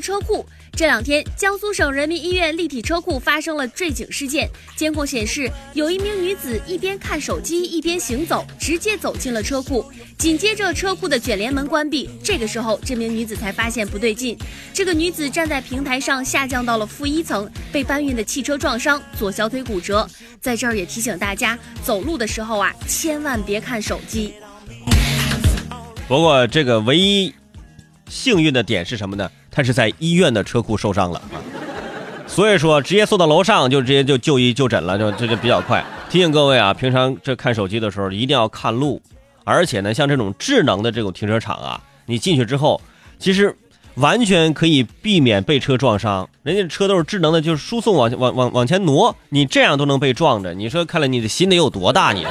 车库。这两天，江苏省人民医院立体车库发生了坠井事件。监控显示，有一名女子一边看手机一边行走，直接走进了车库。紧接着，车库的卷帘门关闭。这个时候，这名女子才发现不对劲。这个女子站在平台上下降到了负一层，被搬运的汽车撞伤，左小腿骨折。在这儿也提醒大家，走路的时候啊，千万别看手机。不过，这个唯一幸运的点是什么呢？他是在医院的车库受伤了啊，所以说直接送到楼上就直接就就医就诊了，就这就比较快。提醒各位啊，平常这看手机的时候一定要看路，而且呢，像这种智能的这种停车场啊，你进去之后，其实完全可以避免被车撞伤。人家车都是智能的，就是输送往往往往前挪，你这样都能被撞着，你说看来你的心得有多大？你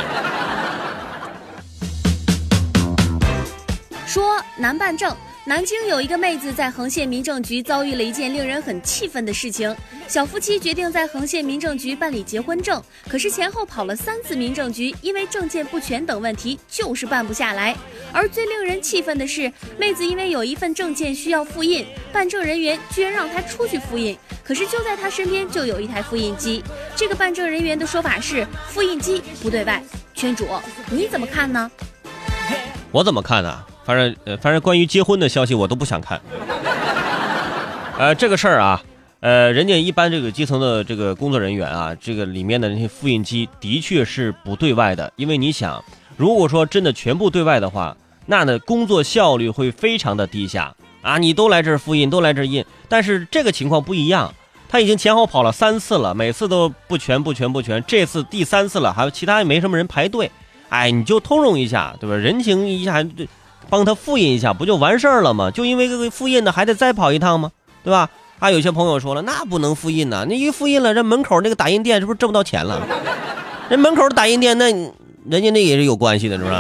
说难办证。南京有一个妹子在横县民政局遭遇了一件令人很气愤的事情。小夫妻决定在横县民政局办理结婚证，可是前后跑了三次民政局，因为证件不全等问题，就是办不下来。而最令人气愤的是，妹子因为有一份证件需要复印，办证人员居然让她出去复印。可是就在她身边就有一台复印机，这个办证人员的说法是复印机不对外。圈主，你怎么看呢？我怎么看呢？反正呃，反正关于结婚的消息我都不想看。呃，这个事儿啊，呃，人家一般这个基层的这个工作人员啊，这个里面的那些复印机的确是不对外的，因为你想，如果说真的全部对外的话，那呢工作效率会非常的低下啊！你都来这儿复印，都来这儿印，但是这个情况不一样，他已经前后跑了三次了，每次都不全不全不全，这次第三次了，还有其他也没什么人排队，哎，你就通融一下，对吧？人情一下。帮他复印一下，不就完事儿了吗？就因为这个复印的，还得再跑一趟吗？对吧？啊，有些朋友说了，那不能复印呐，你一复印了，这门口那个打印店是不是挣不到钱了？人门口的打印店，那人家那也是有关系的，是不是？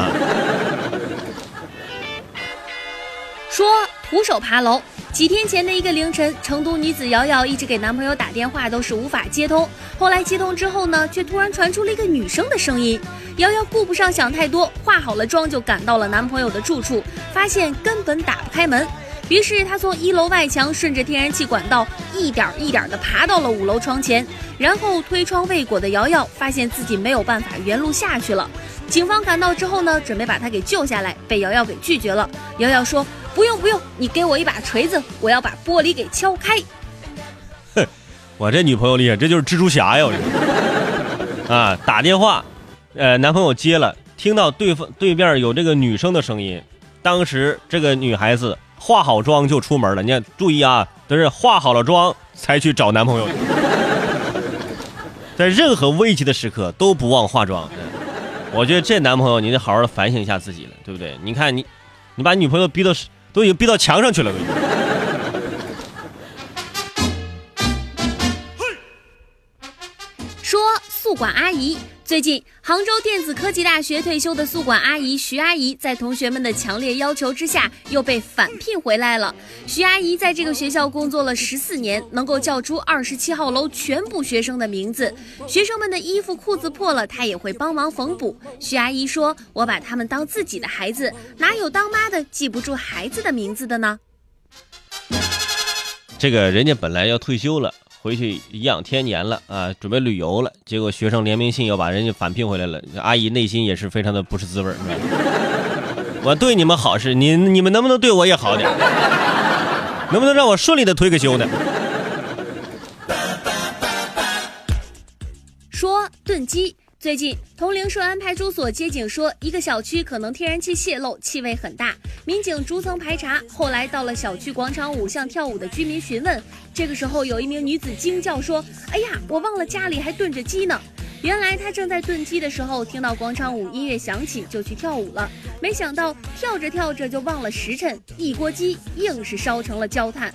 说徒手爬楼。几天前的一个凌晨，成都女子瑶瑶一直给男朋友打电话，都是无法接通。后来接通之后呢，却突然传出了一个女生的声音。瑶瑶顾不上想太多，化好了妆就赶到了男朋友的住处，发现根本打不开门。于是她从一楼外墙顺着天然气管道一点一点的爬到了五楼窗前，然后推窗未果的瑶瑶发现自己没有办法原路下去了。警方赶到之后呢，准备把她给救下来，被瑶瑶给拒绝了。瑶瑶说。不用不用，你给我一把锤子，我要把玻璃给敲开。哼，我这女朋友厉害，这就是蜘蛛侠呀我！啊，打电话，呃，男朋友接了，听到对方对面有这个女生的声音，当时这个女孩子化好妆就出门了。你看，注意啊，都是化好了妆才去找男朋友。在任何危急的时刻都不忘化妆。我觉得这男朋友你得好好反省一下自己了，对不对？你看你，你把女朋友逼到。都已经逼到墙上去了，都。说宿管阿姨，最近杭州电子科技大学退休的宿管阿姨徐阿姨，在同学们的强烈要求之下，又被返聘回来了。徐阿姨在这个学校工作了十四年，能够叫出二十七号楼全部学生的名字。学生们的衣服裤子破了，她也会帮忙缝补。徐阿姨说：“我把他们当自己的孩子，哪有当妈的记不住孩子的名字的呢？”这个人家本来要退休了。回去颐养天年了啊，准备旅游了，结果学生联名信又把人家返聘回来了。阿姨内心也是非常的不是滋味我对你们好是，你你们能不能对我也好点？能不能让我顺利的退个休呢？说炖鸡。最近，铜陵顺安派出所接警说，一个小区可能天然气泄漏，气味很大。民警逐层排查，后来到了小区广场舞向跳舞的居民询问。这个时候，有一名女子惊叫说：“哎呀，我忘了家里还炖着鸡呢！”原来她正在炖鸡的时候，听到广场舞音乐响起，就去跳舞了。没想到跳着跳着就忘了时辰，一锅鸡硬是烧成了焦炭。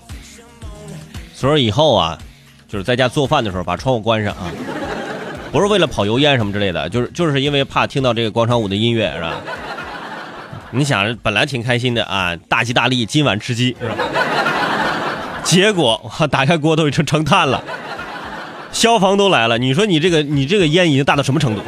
所以以后啊，就是在家做饭的时候，把窗户关上啊。不是为了跑油烟什么之类的，就是就是因为怕听到这个广场舞的音乐，是吧？你想，本来挺开心的啊，大吉大利，今晚吃鸡，是吧？结果我打开锅都已经成炭了，消防都来了。你说你这个你这个烟已经大到什么程度？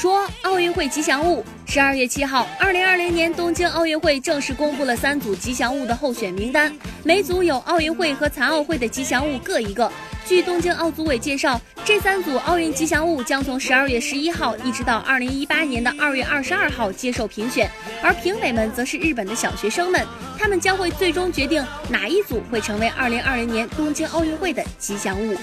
说奥运会吉祥物。十二月七号，二零二零年东京奥运会正式公布了三组吉祥物的候选名单，每组有奥运会和残奥会的吉祥物各一个。据东京奥组委介绍，这三组奥运吉祥物将从十二月十一号一直到二零一八年的二月二十二号接受评选，而评委们则是日本的小学生们，他们将会最终决定哪一组会成为二零二零年东京奥运会的吉祥物。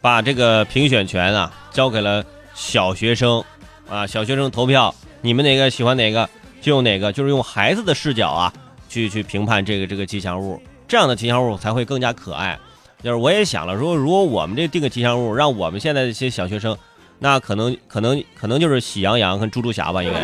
把这个评选权啊交给了。小学生，啊，小学生投票，你们哪个喜欢哪个就用哪个，就是用孩子的视角啊，去去评判这个这个吉祥物，这样的吉祥物才会更加可爱。就是我也想了，说如果我们这定个吉祥物，让我们现在这些小学生，那可能可能可能就是喜羊羊和猪猪侠吧，应该。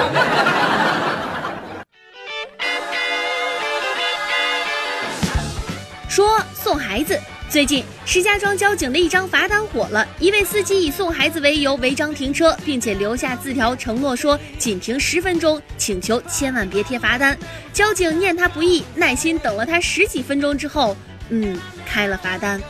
说送孩子。最近，石家庄交警的一张罚单火了。一位司机以送孩子为由违章停车，并且留下字条，承诺说仅停十分钟，请求千万别贴罚单。交警念他不易，耐心等了他十几分钟之后，嗯，开了罚单。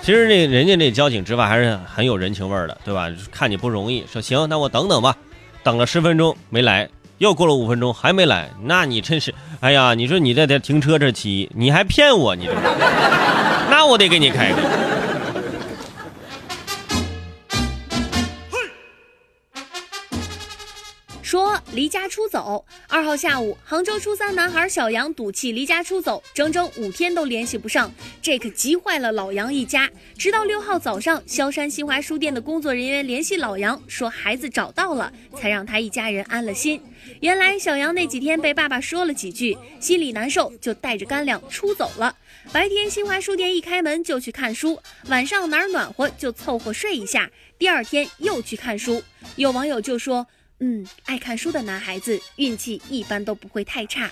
其实这人家这交警执法还是很有人情味的，对吧？看你不容易，说行，那我等等吧。等了十分钟没来，又过了五分钟还没来，那你真是，哎呀，你说你在这停车这骑，你还骗我，你这。那我得给你开个。离家出走。二号下午，杭州初三男孩小杨赌气离家出走，整整五天都联系不上，这可急坏了老杨一家。直到六号早上，萧山新华书店的工作人员联系老杨，说孩子找到了，才让他一家人安了心。原来小杨那几天被爸爸说了几句，心里难受，就带着干粮出走了。白天新华书店一开门就去看书，晚上哪儿暖和就凑合睡一下，第二天又去看书。有网友就说：“嗯，爱看书的男孩子运气一般都不会太差。”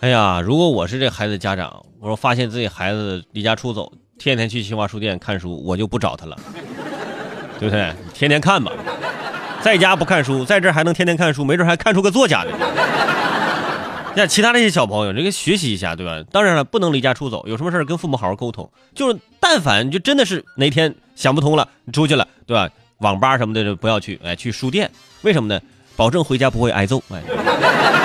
哎呀，如果我是这孩子家长，我说发现自己孩子离家出走，天天去新华书店看书，我就不找他了，对不对？天天看吧，在家不看书，在这还能天天看书，没准还看出个作家来。像其他那些小朋友，这个学习一下，对吧？当然了，不能离家出走，有什么事跟父母好好沟通。就是但凡就真的是哪天想不通了，你出去了，对吧？网吧什么的就不要去，哎，去书店。为什么呢？保证回家不会挨揍。哎。